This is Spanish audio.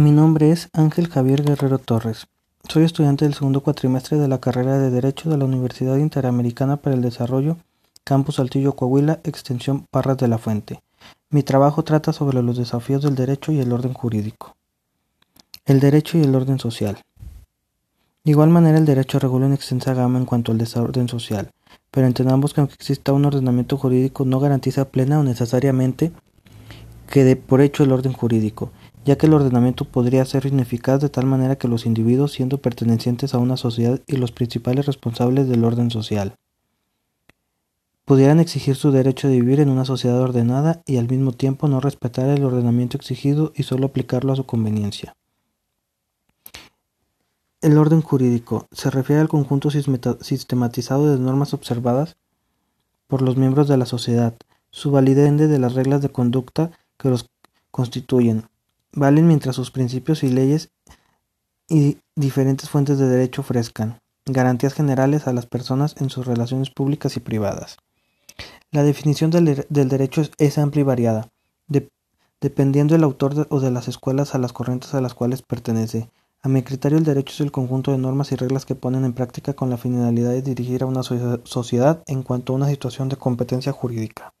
Mi nombre es Ángel Javier Guerrero Torres. Soy estudiante del segundo cuatrimestre de la carrera de Derecho de la Universidad Interamericana para el Desarrollo, Campus Saltillo, Coahuila, Extensión Parras de la Fuente. Mi trabajo trata sobre los desafíos del derecho y el orden jurídico. El derecho y el orden social. De igual manera, el derecho regula una extensa gama en cuanto al desorden social, pero entendamos que aunque exista un ordenamiento jurídico no garantiza plena o necesariamente que dé por hecho el orden jurídico, ya que el ordenamiento podría ser ineficaz de tal manera que los individuos, siendo pertenecientes a una sociedad y los principales responsables del orden social, pudieran exigir su derecho de vivir en una sociedad ordenada y al mismo tiempo no respetar el ordenamiento exigido y solo aplicarlo a su conveniencia. El orden jurídico se refiere al conjunto sistematizado de normas observadas por los miembros de la sociedad, su validez de las reglas de conducta que los constituyen, valen mientras sus principios y leyes y diferentes fuentes de derecho ofrezcan garantías generales a las personas en sus relaciones públicas y privadas. La definición del, derecho es, amplia y variada, dependiendo del autor o de las escuelas a las corrientes a las cuales pertenece. A mi criterio, el derecho es el conjunto de normas y reglas que ponen en práctica con la finalidad de dirigir a una sociedad en cuanto a una situación de competencia jurídica.